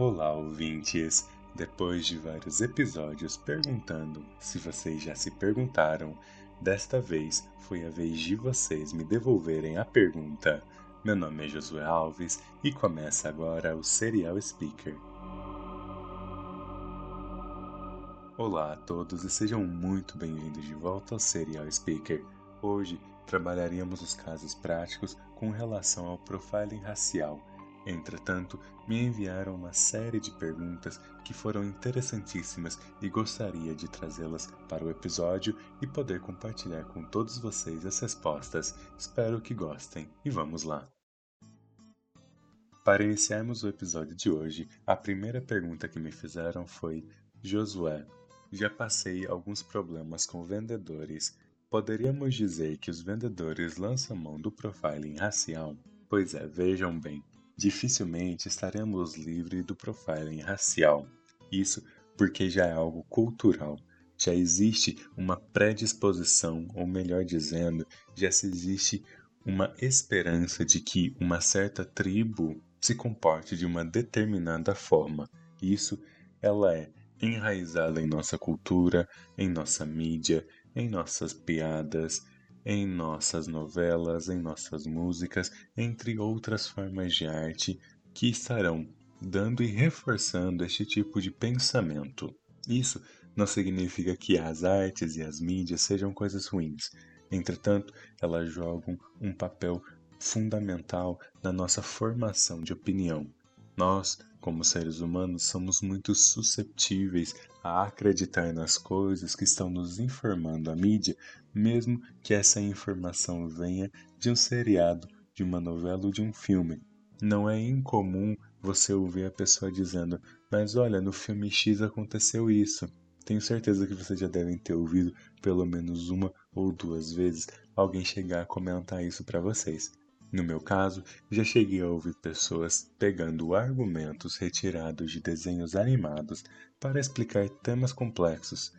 Olá, ouvintes! Depois de vários episódios perguntando se vocês já se perguntaram, desta vez foi a vez de vocês me devolverem a pergunta. Meu nome é Josué Alves e começa agora o Serial Speaker. Olá a todos e sejam muito bem-vindos de volta ao Serial Speaker. Hoje trabalharíamos os casos práticos com relação ao profiling racial Entretanto, me enviaram uma série de perguntas que foram interessantíssimas e gostaria de trazê-las para o episódio e poder compartilhar com todos vocês as respostas. Espero que gostem e vamos lá! Para iniciarmos o episódio de hoje, a primeira pergunta que me fizeram foi: Josué, já passei alguns problemas com vendedores. Poderíamos dizer que os vendedores lançam mão do profiling racial? Pois é, vejam bem dificilmente estaremos livres do profiling racial. Isso porque já é algo cultural. Já existe uma predisposição, ou melhor dizendo, já se existe uma esperança de que uma certa tribo se comporte de uma determinada forma. Isso ela é enraizada em nossa cultura, em nossa mídia, em nossas piadas, em nossas novelas, em nossas músicas, entre outras formas de arte que estarão dando e reforçando este tipo de pensamento. Isso não significa que as artes e as mídias sejam coisas ruins. Entretanto, elas jogam um papel fundamental na nossa formação de opinião. Nós, como seres humanos, somos muito susceptíveis a acreditar nas coisas que estão nos informando a mídia, mesmo que essa informação venha de um seriado, de uma novela ou de um filme. Não é incomum você ouvir a pessoa dizendo: Mas olha, no filme X aconteceu isso. Tenho certeza que vocês já devem ter ouvido pelo menos uma ou duas vezes alguém chegar a comentar isso para vocês. No meu caso, já cheguei a ouvir pessoas pegando argumentos retirados de desenhos animados para explicar temas complexos,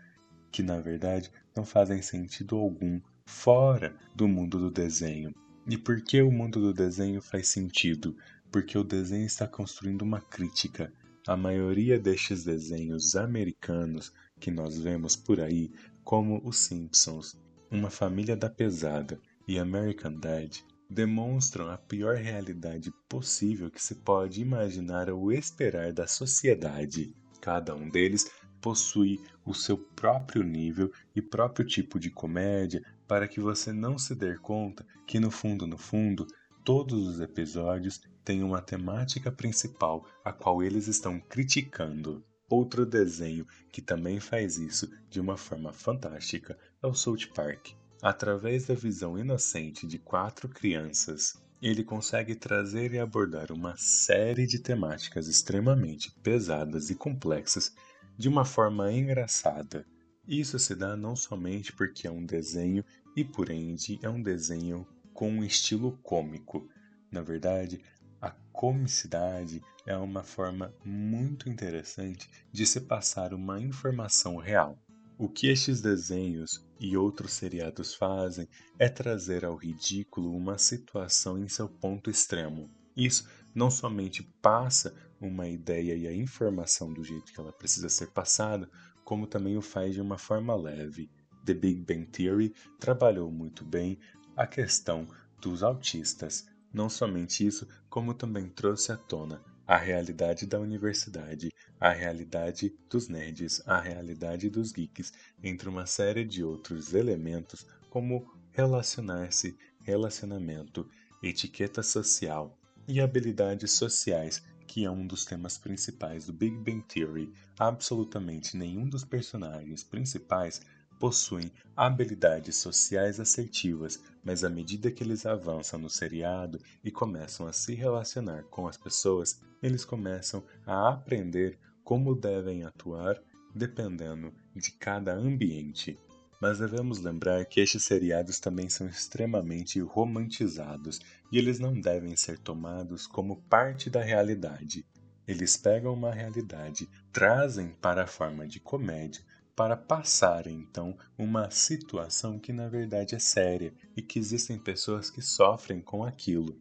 que na verdade não fazem sentido algum fora do mundo do desenho. E por que o mundo do desenho faz sentido? Porque o desenho está construindo uma crítica. A maioria destes desenhos americanos que nós vemos por aí, como Os Simpsons, Uma Família da Pesada e American Dad, demonstram a pior realidade possível que se pode imaginar ou esperar da sociedade. Cada um deles possui o seu próprio nível e próprio tipo de comédia para que você não se dê conta que no fundo, no fundo, todos os episódios têm uma temática principal a qual eles estão criticando. Outro desenho que também faz isso de uma forma fantástica é o South Park. Através da visão inocente de quatro crianças, ele consegue trazer e abordar uma série de temáticas extremamente pesadas e complexas de uma forma engraçada. Isso se dá não somente porque é um desenho e por ende é um desenho com um estilo cômico. Na verdade, a comicidade é uma forma muito interessante de se passar uma informação real. O que estes desenhos e outros seriados fazem é trazer ao ridículo uma situação em seu ponto extremo. Isso não somente passa uma ideia e a informação do jeito que ela precisa ser passada, como também o faz de uma forma leve. The Big Bang Theory trabalhou muito bem a questão dos autistas. Não somente isso, como também trouxe à tona a realidade da universidade, a realidade dos nerds, a realidade dos geeks, entre uma série de outros elementos como relacionar-se, relacionamento, etiqueta social e habilidades sociais, que é um dos temas principais do Big Bang Theory. Absolutamente nenhum dos personagens principais possuem habilidades sociais assertivas, mas à medida que eles avançam no seriado e começam a se relacionar com as pessoas, eles começam a aprender como devem atuar dependendo de cada ambiente. Mas devemos lembrar que estes seriados também são extremamente romantizados e eles não devem ser tomados como parte da realidade. Eles pegam uma realidade, trazem para a forma de comédia, para passar então uma situação que na verdade é séria e que existem pessoas que sofrem com aquilo.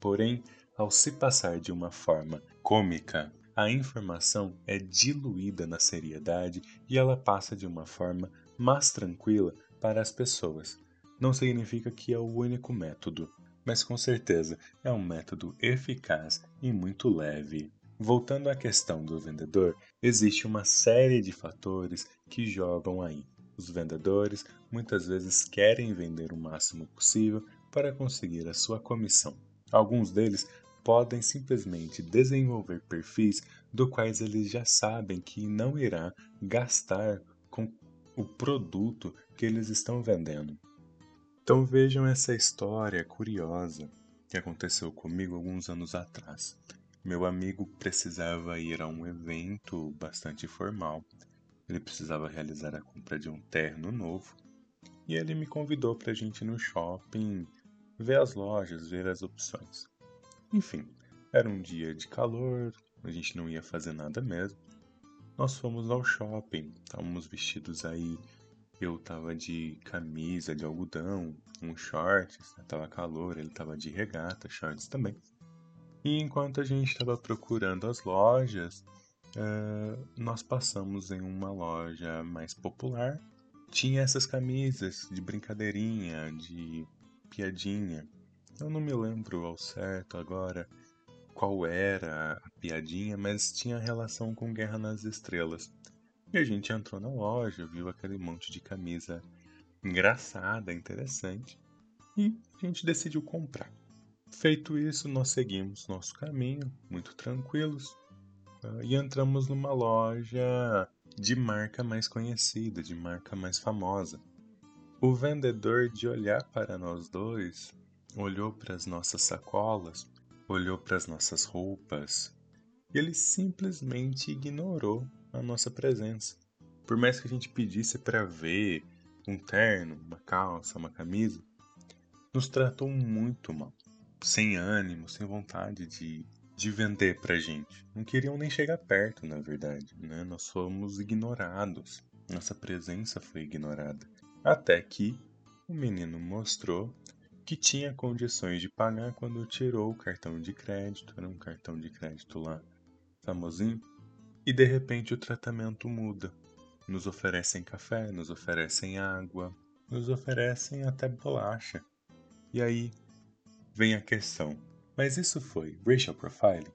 Porém, ao se passar de uma forma cômica, a informação é diluída na seriedade e ela passa de uma forma mais tranquila para as pessoas. Não significa que é o único método, mas com certeza é um método eficaz e muito leve. Voltando à questão do vendedor, existe uma série de fatores que jogam aí. Os vendedores muitas vezes querem vender o máximo possível para conseguir a sua comissão. Alguns deles podem simplesmente desenvolver perfis do quais eles já sabem que não irá gastar com o produto que eles estão vendendo. Então vejam essa história curiosa que aconteceu comigo alguns anos atrás. Meu amigo precisava ir a um evento bastante formal. Ele precisava realizar a compra de um terno novo e ele me convidou para a gente ir no shopping ver as lojas, ver as opções. Enfim, era um dia de calor, a gente não ia fazer nada mesmo. Nós fomos ao shopping, estávamos vestidos aí. Eu tava de camisa de algodão, um shorts, né? tava calor, ele tava de regata, shorts também. E enquanto a gente estava procurando as lojas, uh, nós passamos em uma loja mais popular. Tinha essas camisas de brincadeirinha, de piadinha. Eu não me lembro ao certo agora qual era a piadinha, mas tinha relação com Guerra nas Estrelas. E a gente entrou na loja, viu aquele monte de camisa engraçada, interessante, e a gente decidiu comprar. Feito isso, nós seguimos nosso caminho, muito tranquilos, ah, e entramos numa loja de marca mais conhecida, de marca mais famosa. O vendedor, de olhar para nós dois, olhou para as nossas sacolas, olhou para as nossas roupas, e ele simplesmente ignorou a nossa presença. Por mais que a gente pedisse para ver um terno, uma calça, uma camisa, nos tratou muito mal sem ânimo, sem vontade de, de vender pra gente. Não queriam nem chegar perto, na verdade, né? Nós fomos ignorados. Nossa presença foi ignorada. Até que o menino mostrou que tinha condições de pagar quando tirou o cartão de crédito, era um cartão de crédito lá famosinho, e de repente o tratamento muda. Nos oferecem café, nos oferecem água, nos oferecem até bolacha. E aí vem a questão: mas isso foi racial profiling?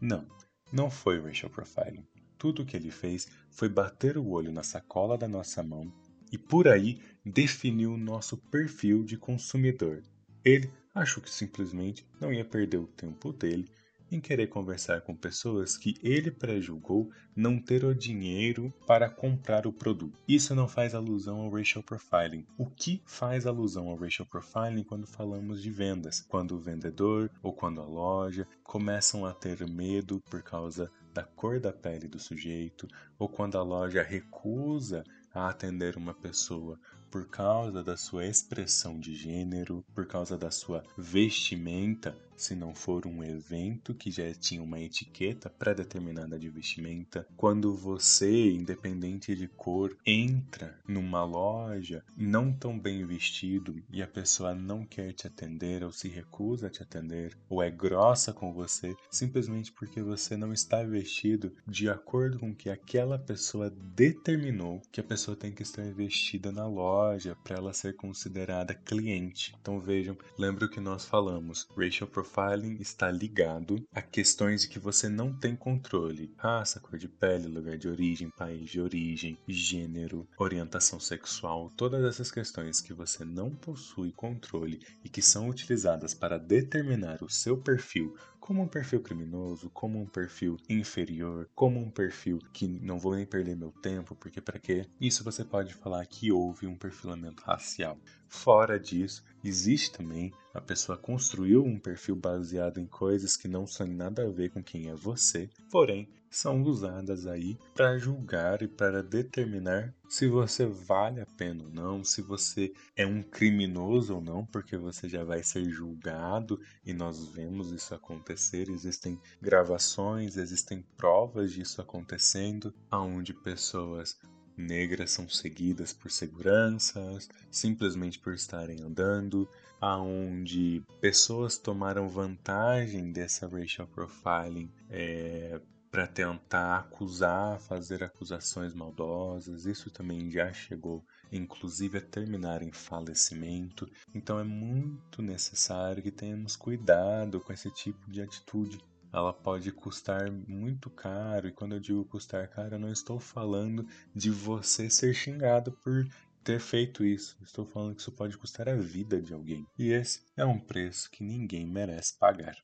Não, não foi racial profiling. Tudo o que ele fez foi bater o olho na sacola da nossa mão e por aí definiu o nosso perfil de consumidor. Ele achou que simplesmente não ia perder o tempo dele em querer conversar com pessoas que ele prejulgou não ter o dinheiro para comprar o produto. Isso não faz alusão ao racial profiling. O que faz alusão ao racial profiling quando falamos de vendas? Quando o vendedor ou quando a loja começam a ter medo por causa da cor da pele do sujeito, ou quando a loja recusa a atender uma pessoa por causa da sua expressão de gênero, por causa da sua vestimenta, se não for um evento que já tinha uma etiqueta pré-determinada de vestimenta. Quando você, independente de cor, entra numa loja não tão bem vestido e a pessoa não quer te atender ou se recusa a te atender ou é grossa com você simplesmente porque você não está vestido de acordo com que aquela pessoa determinou que a pessoa tem que estar vestida na loja loja para ela ser considerada cliente. Então vejam, lembra o que nós falamos, racial profiling está ligado a questões de que você não tem controle. Raça, cor de pele, lugar de origem, país de origem, gênero, orientação sexual, todas essas questões que você não possui controle e que são utilizadas para determinar o seu perfil como um perfil criminoso, como um perfil inferior, como um perfil que não vou nem perder meu tempo, porque para quê? Isso você pode falar que houve um perfilamento racial. Fora disso, existe também a pessoa construiu um perfil baseado em coisas que não são nada a ver com quem é você, porém são usadas aí para julgar e para determinar se você vale a pena ou não, se você é um criminoso ou não, porque você já vai ser julgado e nós vemos isso acontecer, existem gravações, existem provas disso acontecendo, aonde pessoas negras são seguidas por seguranças, simplesmente por estarem andando, aonde pessoas tomaram vantagem dessa racial profiling é, para tentar acusar, fazer acusações maldosas. Isso também já chegou, inclusive, a terminar em falecimento. Então é muito necessário que tenhamos cuidado com esse tipo de atitude. Ela pode custar muito caro, e quando eu digo custar caro, eu não estou falando de você ser xingado por ter feito isso. Estou falando que isso pode custar a vida de alguém. E esse é um preço que ninguém merece pagar.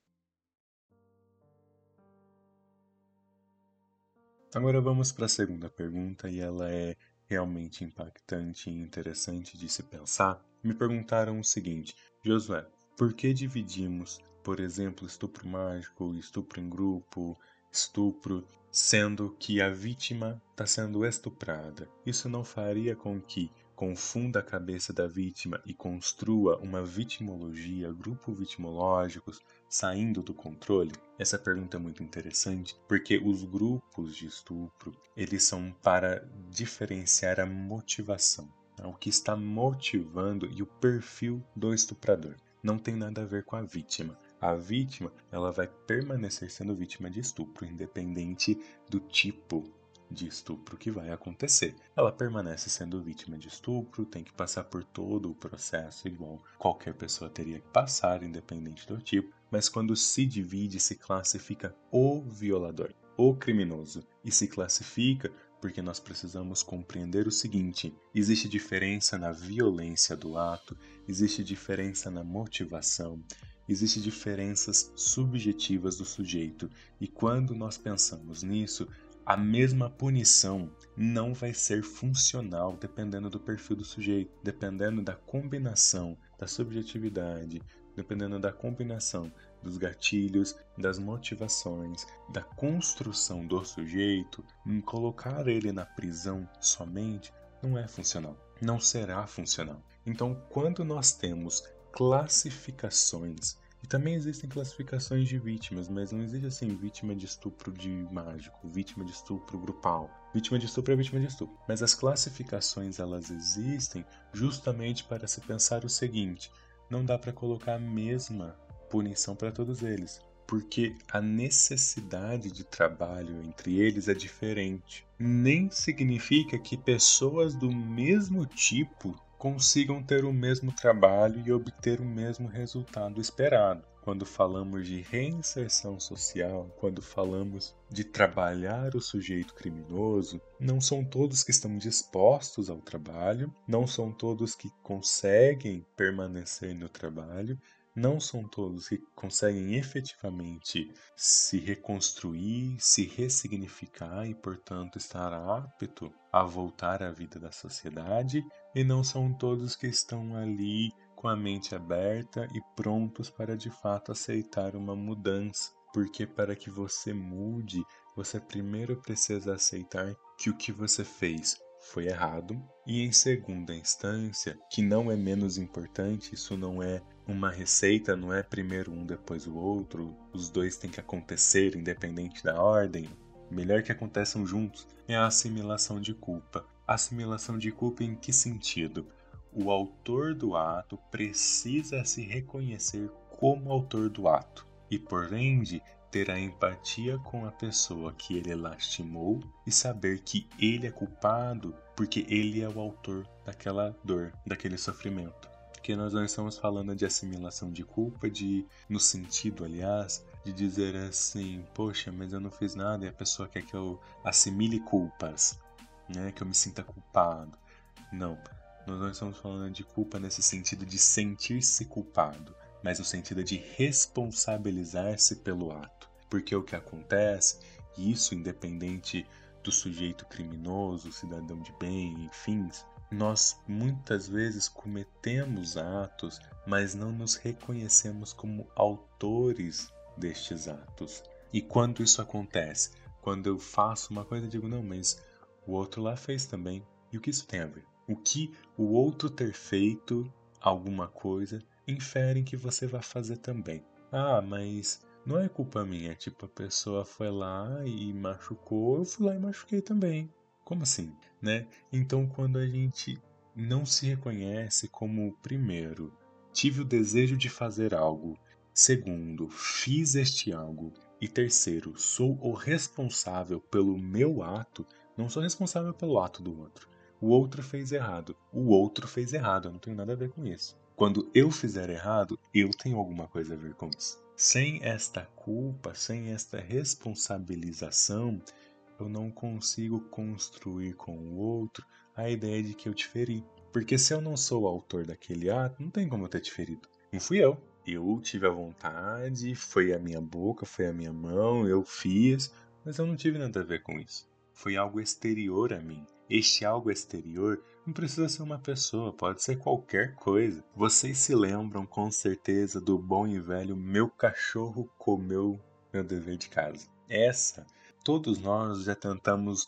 Agora vamos para a segunda pergunta e ela é realmente impactante e interessante de se pensar. Me perguntaram o seguinte: Josué, por que dividimos, por exemplo, estupro mágico, estupro em grupo, estupro, sendo que a vítima está sendo estuprada? Isso não faria com que confunda a cabeça da vítima e construa uma vitimologia, grupo vitimológicos, saindo do controle? Essa pergunta é muito interessante, porque os grupos de estupro, eles são para diferenciar a motivação, né? o que está motivando e o perfil do estuprador. Não tem nada a ver com a vítima. A vítima, ela vai permanecer sendo vítima de estupro, independente do tipo de estupro que vai acontecer. Ela permanece sendo vítima de estupro, tem que passar por todo o processo igual qualquer pessoa teria que passar, independente do tipo, mas quando se divide, se classifica o violador, o criminoso, e se classifica porque nós precisamos compreender o seguinte: existe diferença na violência do ato, existe diferença na motivação, existem diferenças subjetivas do sujeito, e quando nós pensamos nisso, a mesma punição não vai ser funcional dependendo do perfil do sujeito, dependendo da combinação da subjetividade, dependendo da combinação dos gatilhos, das motivações, da construção do sujeito, em colocar ele na prisão somente não é funcional, não será funcional. Então, quando nós temos classificações e também existem classificações de vítimas, mas não existe assim vítima de estupro de mágico, vítima de estupro grupal. Vítima de estupro é vítima de estupro. Mas as classificações elas existem justamente para se pensar o seguinte: não dá para colocar a mesma punição para todos eles, porque a necessidade de trabalho entre eles é diferente. Nem significa que pessoas do mesmo tipo consigam ter o mesmo trabalho e obter o mesmo resultado esperado. Quando falamos de reinserção social, quando falamos de trabalhar o sujeito criminoso, não são todos que estão dispostos ao trabalho, não são todos que conseguem permanecer no trabalho não são todos que conseguem efetivamente se reconstruir, se ressignificar e, portanto, estar apto a voltar à vida da sociedade, e não são todos que estão ali com a mente aberta e prontos para de fato aceitar uma mudança. Porque para que você mude, você primeiro precisa aceitar que o que você fez foi errado, e em segunda instância, que não é menos importante, isso não é uma receita, não é primeiro um depois o outro, os dois têm que acontecer independente da ordem, melhor que aconteçam juntos, é a assimilação de culpa. Assimilação de culpa em que sentido? O autor do ato precisa se reconhecer como autor do ato e, por ende, ter a empatia com a pessoa que ele lastimou e saber que ele é culpado porque ele é o autor daquela dor, daquele sofrimento. Porque nós não estamos falando de assimilação de culpa, de no sentido, aliás, de dizer assim, poxa, mas eu não fiz nada e a pessoa quer que eu assimile culpas, né? Que eu me sinta culpado. Não. Nós não estamos falando de culpa nesse sentido de sentir-se culpado, mas no sentido de responsabilizar-se pelo ato. Porque o que acontece, e isso independente do sujeito criminoso, cidadão de bem, enfim, nós muitas vezes cometemos atos, mas não nos reconhecemos como autores destes atos. E quando isso acontece? Quando eu faço uma coisa, eu digo, não, mas o outro lá fez também. E o que isso tem a ver? O que o outro ter feito alguma coisa inferem que você vai fazer também. Ah, mas não é culpa minha. Tipo, a pessoa foi lá e machucou, eu fui lá e machuquei também. Como assim, né? Então, quando a gente não se reconhece como, primeiro, tive o desejo de fazer algo, segundo, fiz este algo E terceiro, sou o responsável pelo meu ato, não sou responsável pelo ato do outro. O outro fez errado, o outro fez errado, eu não tenho nada a ver com isso. Quando eu fizer errado, eu tenho alguma coisa a ver com isso. Sem esta culpa, sem esta responsabilização, eu não consigo construir com o outro a ideia de que eu te feri. Porque se eu não sou o autor daquele ato, não tem como eu ter te ferido. Não fui eu. Eu tive a vontade, foi a minha boca, foi a minha mão, eu fiz, mas eu não tive nada a ver com isso. Foi algo exterior a mim. Este algo exterior não precisa ser uma pessoa, pode ser qualquer coisa. Vocês se lembram com certeza do bom e velho meu cachorro comeu meu dever de casa. Essa, todos nós já tentamos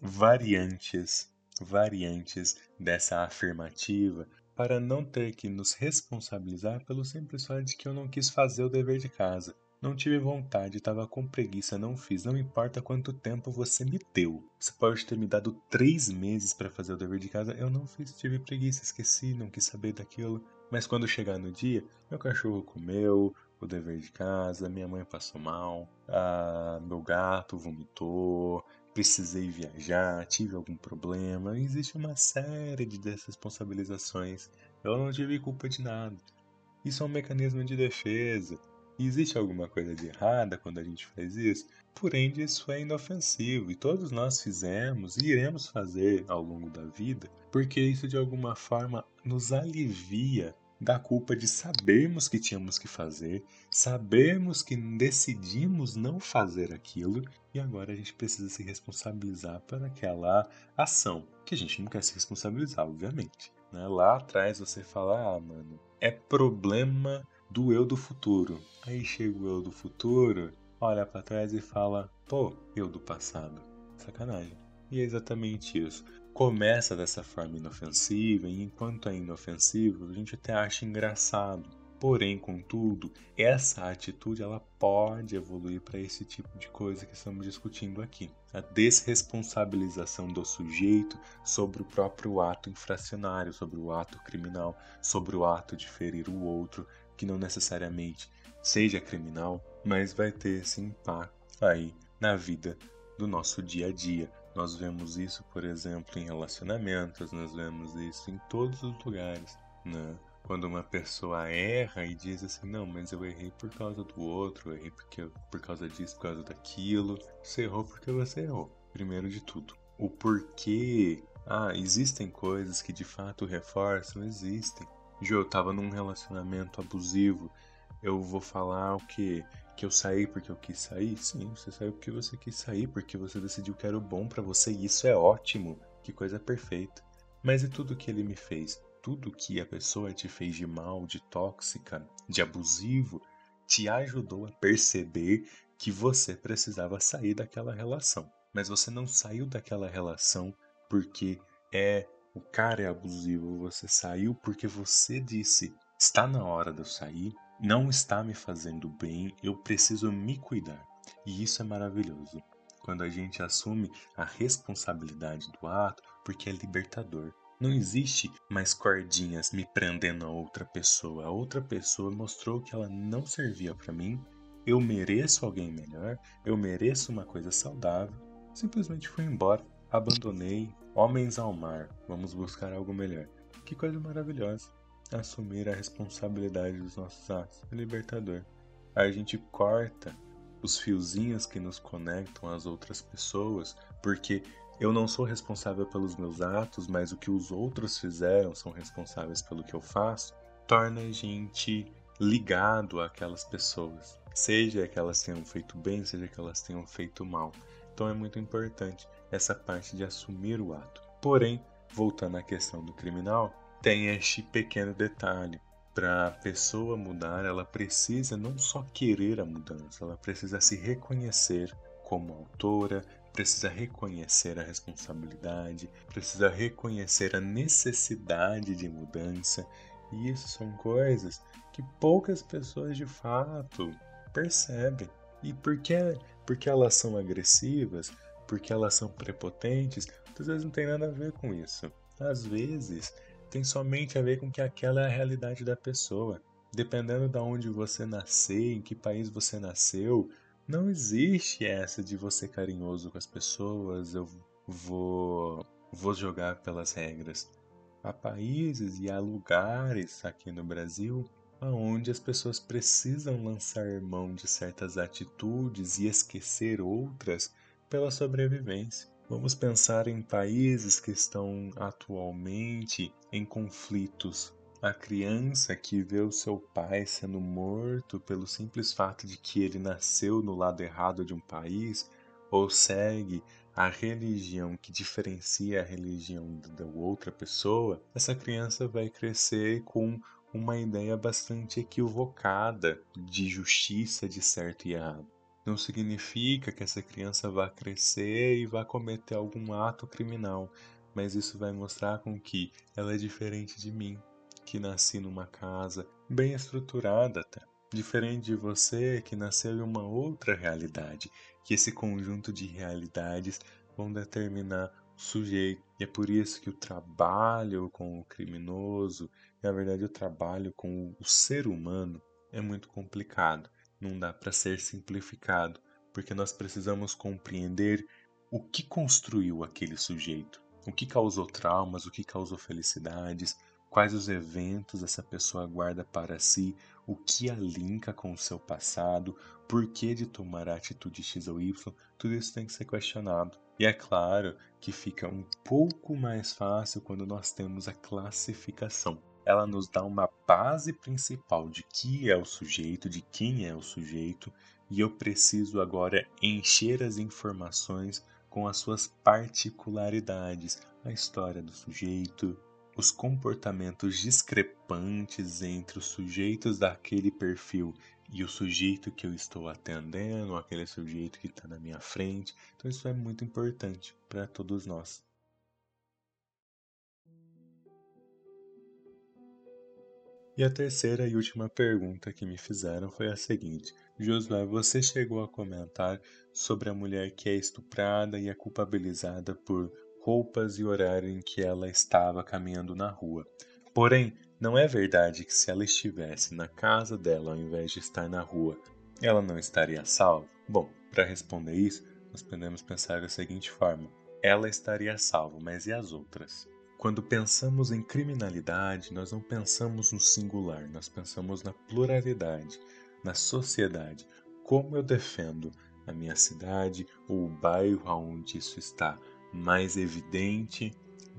variantes, variantes dessa afirmativa para não ter que nos responsabilizar pelo simples fato de que eu não quis fazer o dever de casa. Não tive vontade, estava com preguiça, não fiz. Não importa quanto tempo você me deu. Você pode ter me dado três meses para fazer o dever de casa. Eu não fiz, tive preguiça, esqueci, não quis saber daquilo. Mas quando chegar no dia, meu cachorro comeu o dever de casa, minha mãe passou mal, ah, meu gato vomitou, precisei viajar, tive algum problema. Existe uma série de desresponsabilizações. Eu não tive culpa de nada. Isso é um mecanismo de defesa. Existe alguma coisa de errada quando a gente faz isso? Porém, isso é inofensivo e todos nós fizemos e iremos fazer ao longo da vida, porque isso de alguma forma nos alivia da culpa de sabermos que tínhamos que fazer, sabermos que decidimos não fazer aquilo e agora a gente precisa se responsabilizar por aquela ação que a gente não quer se responsabilizar, obviamente. Né? Lá atrás você fala, ah, mano, é problema do eu do futuro. Aí chega o eu do futuro, olha para trás e fala: pô, eu do passado. Sacanagem. E é exatamente isso. Começa dessa forma inofensiva, e enquanto é inofensivo, a gente até acha engraçado. Porém, contudo, essa atitude ela pode evoluir para esse tipo de coisa que estamos discutindo aqui. A desresponsabilização do sujeito sobre o próprio ato infracionário, sobre o ato criminal, sobre o ato de ferir o outro, que não necessariamente seja criminal, mas vai ter esse impacto aí na vida do nosso dia a dia. Nós vemos isso, por exemplo, em relacionamentos, nós vemos isso em todos os lugares, né? Quando uma pessoa erra e diz assim, não, mas eu errei por causa do outro, eu errei porque, por causa disso, por causa daquilo. Você errou porque você errou, primeiro de tudo. O porquê, ah, existem coisas que de fato reforçam, existem. Jô, eu tava num relacionamento abusivo. Eu vou falar o quê? Que eu saí porque eu quis sair? Sim, você saiu porque você quis sair, porque você decidiu que era o bom para você e isso é ótimo. Que coisa perfeita. Mas e tudo que ele me fez? Tudo que a pessoa te fez de mal, de tóxica, de abusivo, te ajudou a perceber que você precisava sair daquela relação. Mas você não saiu daquela relação porque é o cara é abusivo, você saiu porque você disse: está na hora de eu sair, não está me fazendo bem, eu preciso me cuidar. E isso é maravilhoso. Quando a gente assume a responsabilidade do ato, porque é libertador. Não existe mais cordinhas me prendendo a outra pessoa. A outra pessoa mostrou que ela não servia para mim. Eu mereço alguém melhor, eu mereço uma coisa saudável. Simplesmente fui embora, abandonei, Homens ao mar, vamos buscar algo melhor. Que coisa maravilhosa. Assumir a responsabilidade dos nossos atos é libertador. A gente corta os fiozinhos que nos conectam às outras pessoas, porque eu não sou responsável pelos meus atos, mas o que os outros fizeram são responsáveis pelo que eu faço, torna a gente ligado àquelas pessoas, seja que elas tenham feito bem, seja que elas tenham feito mal. Então é muito importante essa parte de assumir o ato. Porém, voltando à questão do criminal, tem este pequeno detalhe. Para a pessoa mudar, ela precisa não só querer a mudança, ela precisa se reconhecer como autora, precisa reconhecer a responsabilidade, precisa reconhecer a necessidade de mudança. E isso são coisas que poucas pessoas de fato percebem. E por que, porque elas são agressivas? porque elas são prepotentes, às vezes não tem nada a ver com isso. Às vezes tem somente a ver com que aquela é a realidade da pessoa. Dependendo de onde você nascer, em que país você nasceu, Não existe essa de você carinhoso com as pessoas, eu vou, vou jogar pelas regras. Há países e há lugares aqui no Brasil onde as pessoas precisam lançar mão de certas atitudes e esquecer outras pela sobrevivência. Vamos pensar em países que estão atualmente em conflitos. A criança que vê o seu pai sendo morto pelo simples fato de que ele nasceu no lado errado de um país ou segue a religião que diferencia a religião da outra pessoa, essa criança vai crescer com uma ideia bastante equivocada de justiça de certo e errado. Não significa que essa criança vá crescer e vá cometer algum ato criminal, mas isso vai mostrar com que ela é diferente de mim, que nasci numa casa bem estruturada até. Diferente de você que nasceu em uma outra realidade, que esse conjunto de realidades vão determinar o sujeito. E é por isso que o trabalho com o criminoso, na verdade o trabalho com o ser humano é muito complicado. Não dá para ser simplificado, porque nós precisamos compreender o que construiu aquele sujeito, o que causou traumas, o que causou felicidades, quais os eventos essa pessoa guarda para si, o que a linka com o seu passado, por que de tomar a atitude X ou Y, tudo isso tem que ser questionado. E é claro que fica um pouco mais fácil quando nós temos a classificação. Ela nos dá uma base principal de que é o sujeito, de quem é o sujeito, e eu preciso agora encher as informações com as suas particularidades, a história do sujeito, os comportamentos discrepantes entre os sujeitos daquele perfil e o sujeito que eu estou atendendo, aquele sujeito que está na minha frente. Então, isso é muito importante para todos nós. E a terceira e última pergunta que me fizeram foi a seguinte: Josué, você chegou a comentar sobre a mulher que é estuprada e é culpabilizada por roupas e horário em que ela estava caminhando na rua. Porém, não é verdade que se ela estivesse na casa dela ao invés de estar na rua, ela não estaria salva? Bom, para responder isso, nós podemos pensar da seguinte forma: ela estaria salva, mas e as outras? Quando pensamos em criminalidade, nós não pensamos no singular, nós pensamos na pluralidade, na sociedade. Como eu defendo a minha cidade ou o bairro onde isso está? Mais evidente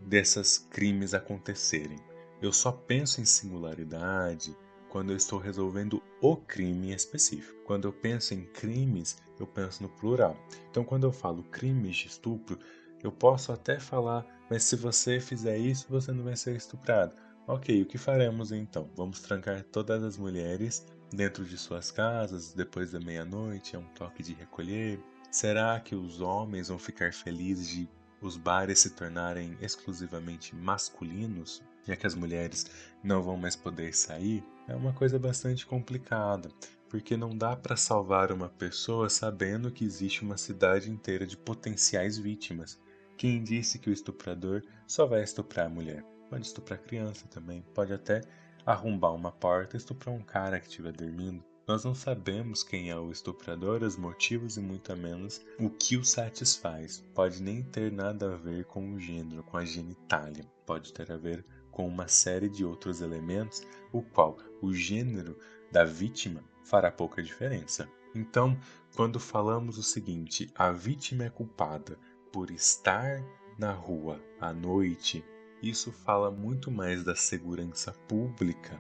desses crimes acontecerem. Eu só penso em singularidade quando eu estou resolvendo o crime específico. Quando eu penso em crimes, eu penso no plural. Então, quando eu falo crimes de estupro, eu posso até falar, mas se você fizer isso, você não vai ser estuprado. Ok, o que faremos então? Vamos trancar todas as mulheres dentro de suas casas depois da meia-noite? É um toque de recolher? Será que os homens vão ficar felizes de os bares se tornarem exclusivamente masculinos, já que as mulheres não vão mais poder sair, é uma coisa bastante complicada, porque não dá para salvar uma pessoa sabendo que existe uma cidade inteira de potenciais vítimas. Quem disse que o estuprador só vai estuprar a mulher? Pode estuprar criança também, pode até arrombar uma porta e estuprar um cara que estiver dormindo. Nós não sabemos quem é o estuprador, os motivos e muito menos o que o satisfaz. Pode nem ter nada a ver com o gênero, com a genitália. Pode ter a ver com uma série de outros elementos, o qual o gênero da vítima fará pouca diferença. Então, quando falamos o seguinte, a vítima é culpada por estar na rua à noite, isso fala muito mais da segurança pública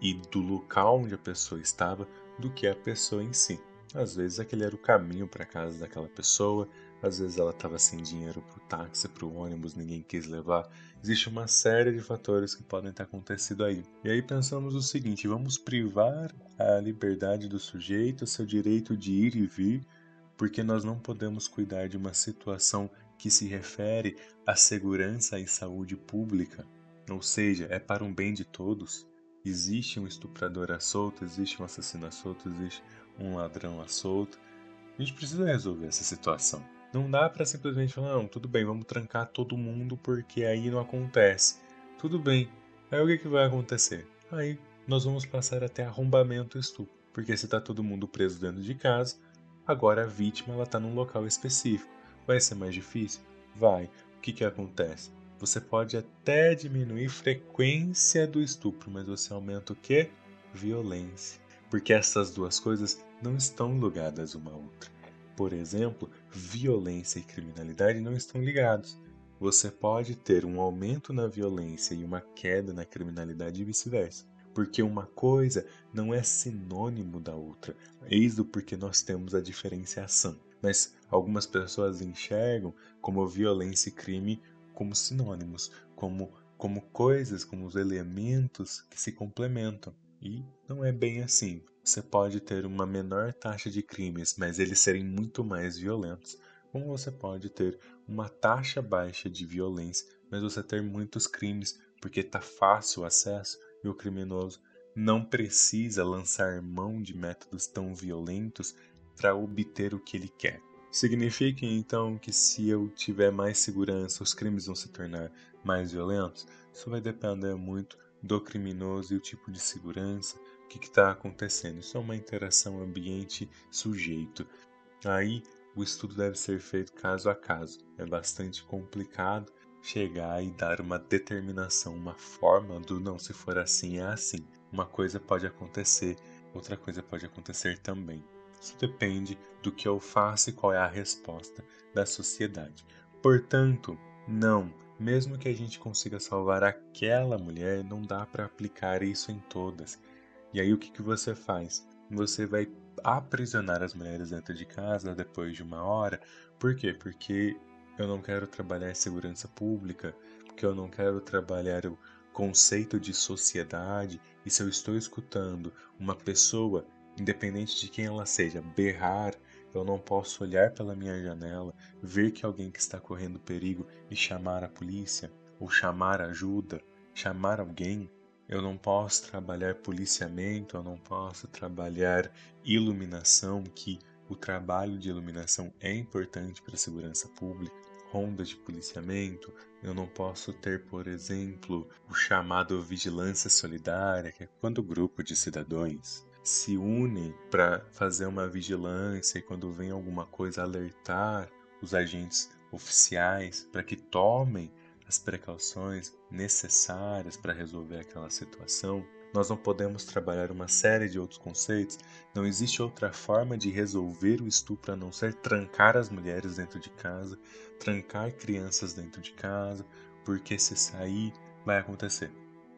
e do local onde a pessoa estava do que a pessoa em si. Às vezes aquele era o caminho para casa daquela pessoa, às vezes ela estava sem dinheiro para o táxi, para o ônibus, ninguém quis levar. Existe uma série de fatores que podem ter acontecido aí. E aí pensamos o seguinte: vamos privar a liberdade do sujeito, seu direito de ir e vir, porque nós não podemos cuidar de uma situação que se refere à segurança e saúde pública. Ou seja, é para um bem de todos. Existe um estuprador à solto, existe um assassino à solto, existe um ladrão à solto. A gente precisa resolver essa situação. Não dá para simplesmente falar, não, tudo bem, vamos trancar todo mundo porque aí não acontece. Tudo bem. Aí o que, que vai acontecer? Aí nós vamos passar até arrombamento e estupro. Porque se tá todo mundo preso dentro de casa, Agora a vítima ela está num local específico. Vai ser mais difícil? Vai. O que, que acontece? Você pode até diminuir a frequência do estupro, mas você aumenta o que? Violência. Porque essas duas coisas não estão ligadas uma à outra. Por exemplo, violência e criminalidade não estão ligados. Você pode ter um aumento na violência e uma queda na criminalidade e vice-versa porque uma coisa não é sinônimo da outra. Eis do porque nós temos a diferenciação. Mas algumas pessoas enxergam como violência e crime como sinônimos, como, como coisas, como os elementos que se complementam. E não é bem assim. Você pode ter uma menor taxa de crimes, mas eles serem muito mais violentos, como você pode ter uma taxa baixa de violência, mas você ter muitos crimes, porque está fácil o acesso e o criminoso não precisa lançar mão de métodos tão violentos para obter o que ele quer. Significa então que se eu tiver mais segurança, os crimes vão se tornar mais violentos? Isso vai depender muito do criminoso e o tipo de segurança, o que está acontecendo. Isso é uma interação ambiente-sujeito. Aí o estudo deve ser feito caso a caso. É bastante complicado chegar e dar uma determinação, uma forma do não, se for assim, é assim. Uma coisa pode acontecer, outra coisa pode acontecer também. Isso depende do que eu faço e qual é a resposta da sociedade. Portanto, não, mesmo que a gente consiga salvar aquela mulher, não dá para aplicar isso em todas. E aí o que, que você faz? Você vai aprisionar as mulheres dentro de casa depois de uma hora. Por quê? Porque eu não quero trabalhar segurança pública, porque eu não quero trabalhar o conceito de sociedade. E se eu estou escutando uma pessoa, independente de quem ela seja, berrar, eu não posso olhar pela minha janela, ver que alguém que está correndo perigo e chamar a polícia, ou chamar ajuda, chamar alguém. Eu não posso trabalhar policiamento, eu não posso trabalhar iluminação, que o trabalho de iluminação é importante para a segurança pública ronda de policiamento, eu não posso ter, por exemplo, o chamado vigilância solidária, que é quando o grupo de cidadãos se une para fazer uma vigilância e quando vem alguma coisa alertar os agentes oficiais para que tomem as precauções necessárias para resolver aquela situação. Nós não podemos trabalhar uma série de outros conceitos. Não existe outra forma de resolver o estupro a não ser trancar as mulheres dentro de casa, trancar crianças dentro de casa, porque se sair vai acontecer.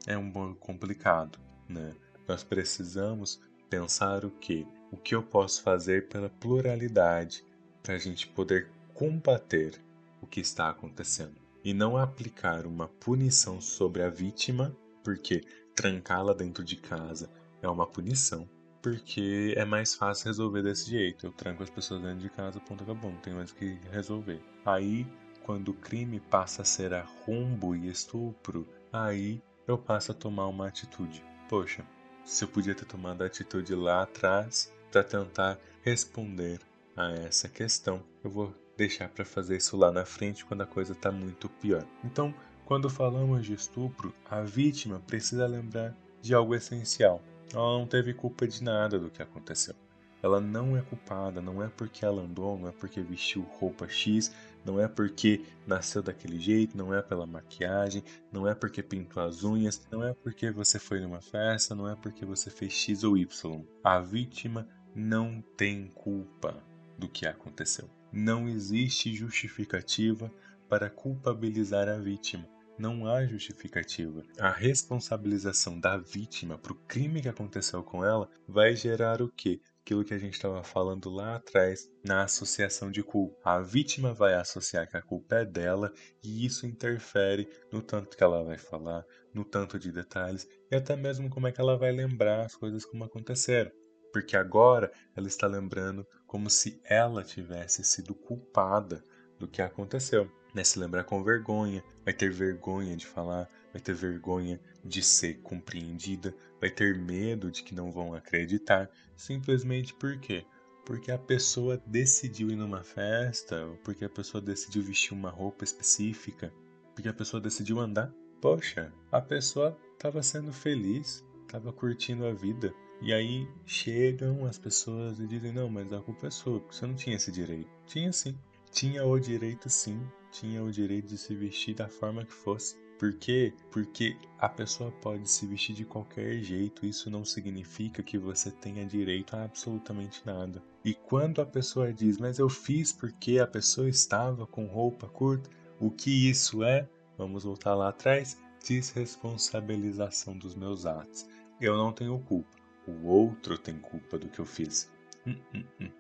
É um pouco complicado, né? Nós precisamos pensar o que? O que eu posso fazer pela pluralidade para a gente poder combater o que está acontecendo e não aplicar uma punição sobre a vítima, porque trancá-la dentro de casa é uma punição, porque é mais fácil resolver desse jeito. Eu tranco as pessoas dentro de casa, ponto acabou, não tem mais o que resolver. Aí, quando o crime passa a ser arrombo e estupro, aí eu passo a tomar uma atitude. Poxa, se eu podia ter tomado a atitude lá atrás para tentar responder a essa questão, eu vou deixar para fazer isso lá na frente quando a coisa está muito pior. Então, quando falamos de estupro, a vítima precisa lembrar de algo essencial. Ela não teve culpa de nada do que aconteceu. Ela não é culpada, não é porque ela andou, não é porque vestiu roupa X, não é porque nasceu daquele jeito, não é pela maquiagem, não é porque pintou as unhas, não é porque você foi numa festa, não é porque você fez X ou Y. A vítima não tem culpa do que aconteceu. Não existe justificativa para culpabilizar a vítima não há justificativa. A responsabilização da vítima para o crime que aconteceu com ela vai gerar o quê? Aquilo que a gente estava falando lá atrás na associação de culpa. A vítima vai associar que a culpa é dela e isso interfere no tanto que ela vai falar, no tanto de detalhes e até mesmo como é que ela vai lembrar as coisas como aconteceram. Porque agora ela está lembrando como se ela tivesse sido culpada do que aconteceu né, se lembrar com vergonha, vai ter vergonha de falar, vai ter vergonha de ser compreendida, vai ter medo de que não vão acreditar, simplesmente por quê? Porque a pessoa decidiu ir numa festa, porque a pessoa decidiu vestir uma roupa específica, porque a pessoa decidiu andar. Poxa, a pessoa estava sendo feliz, estava curtindo a vida, E aí chegam as pessoas e dizem: não, mas a culpa é sua, porque você não tinha esse direito. Tinha sim. Tinha o direito sim. Tinha o direito de se vestir da forma que fosse. Por quê? Porque a pessoa pode se vestir de qualquer jeito, isso não significa que você tenha direito a absolutamente nada. E quando a pessoa diz, mas eu fiz porque a pessoa estava com roupa curta, o que isso é? Vamos voltar lá atrás? Desresponsabilização dos meus atos. Eu não tenho culpa o outro tem culpa do que eu fiz. Hum, hum, hum.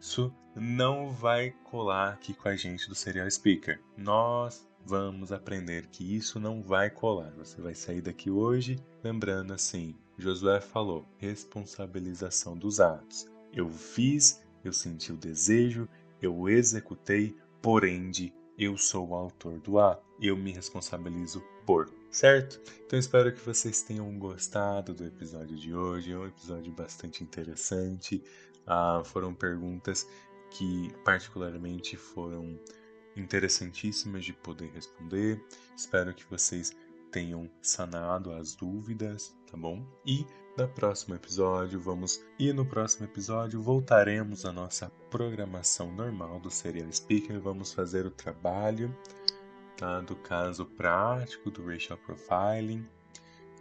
Isso não vai colar aqui com a gente do Serial Speaker. Nós vamos aprender que isso não vai colar. Você vai sair daqui hoje lembrando assim: Josué falou, responsabilização dos atos. Eu fiz, eu senti o desejo, eu executei, porém de eu sou o autor do ato. Eu me responsabilizo por certo? Então espero que vocês tenham gostado do episódio de hoje. É um episódio bastante interessante. Ah, foram perguntas que particularmente foram interessantíssimas de poder responder. Espero que vocês tenham sanado as dúvidas, tá bom? E no próximo episódio, vamos e no próximo episódio voltaremos à nossa programação normal do Serial Speaker, vamos fazer o trabalho tá? do caso prático do racial profiling.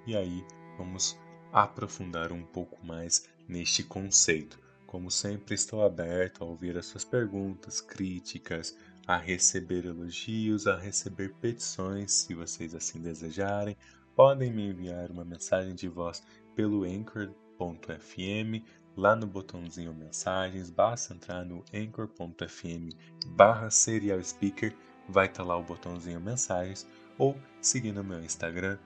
E aí vamos aprofundar um pouco mais neste conceito. Como sempre, estou aberto a ouvir as suas perguntas, críticas, a receber elogios, a receber petições, se vocês assim desejarem. Podem me enviar uma mensagem de voz pelo anchor.fm, lá no botãozinho mensagens, basta entrar no anchor.fm barra serial speaker vai estar tá lá o botãozinho mensagens ou seguir no meu Instagram,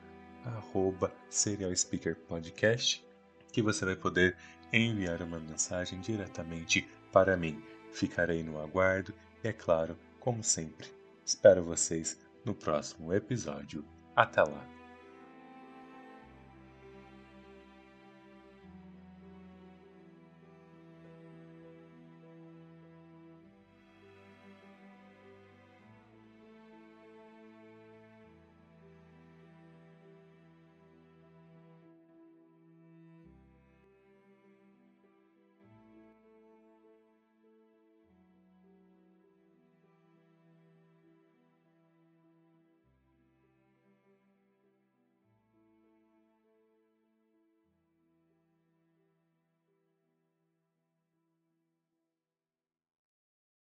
arroba serialspeakerpodcast, que você vai poder enviar uma mensagem diretamente para mim. Ficarei no aguardo e, é claro, como sempre, espero vocês no próximo episódio. Até lá!